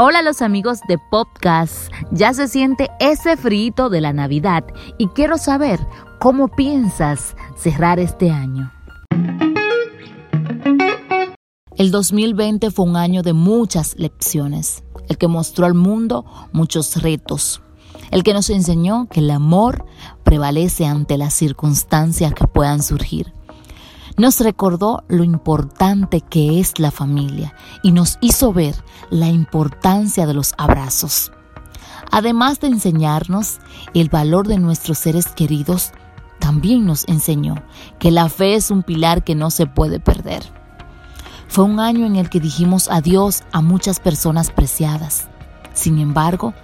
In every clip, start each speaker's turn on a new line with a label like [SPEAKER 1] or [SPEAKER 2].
[SPEAKER 1] Hola los amigos de podcast, ya se siente ese frito de la Navidad y quiero saber cómo piensas cerrar este año. El 2020 fue un año de muchas lecciones, el que mostró al mundo muchos retos, el que nos enseñó que el amor prevalece ante las circunstancias que puedan surgir nos recordó lo importante que es la familia y nos hizo ver la importancia de los abrazos. Además de enseñarnos el valor de nuestros seres queridos, también nos enseñó que la fe es un pilar que no se puede perder. Fue un año en el que dijimos adiós a muchas personas preciadas. Sin embargo,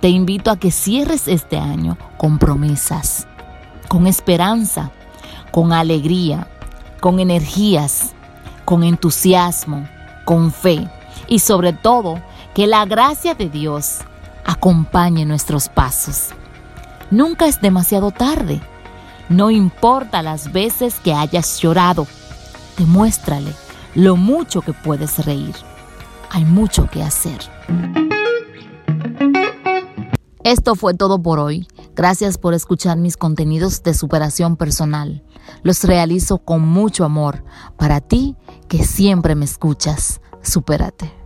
[SPEAKER 1] te invito a que cierres este año con promesas, con esperanza, con alegría, con energías, con entusiasmo, con fe y sobre todo que la gracia de Dios acompañe nuestros pasos. Nunca es demasiado tarde. No importa las veces que hayas llorado, demuéstrale lo mucho que puedes reír. Hay mucho que hacer. Esto fue todo por hoy. Gracias por escuchar mis contenidos de superación personal. Los realizo con mucho amor para ti que siempre me escuchas. Supérate.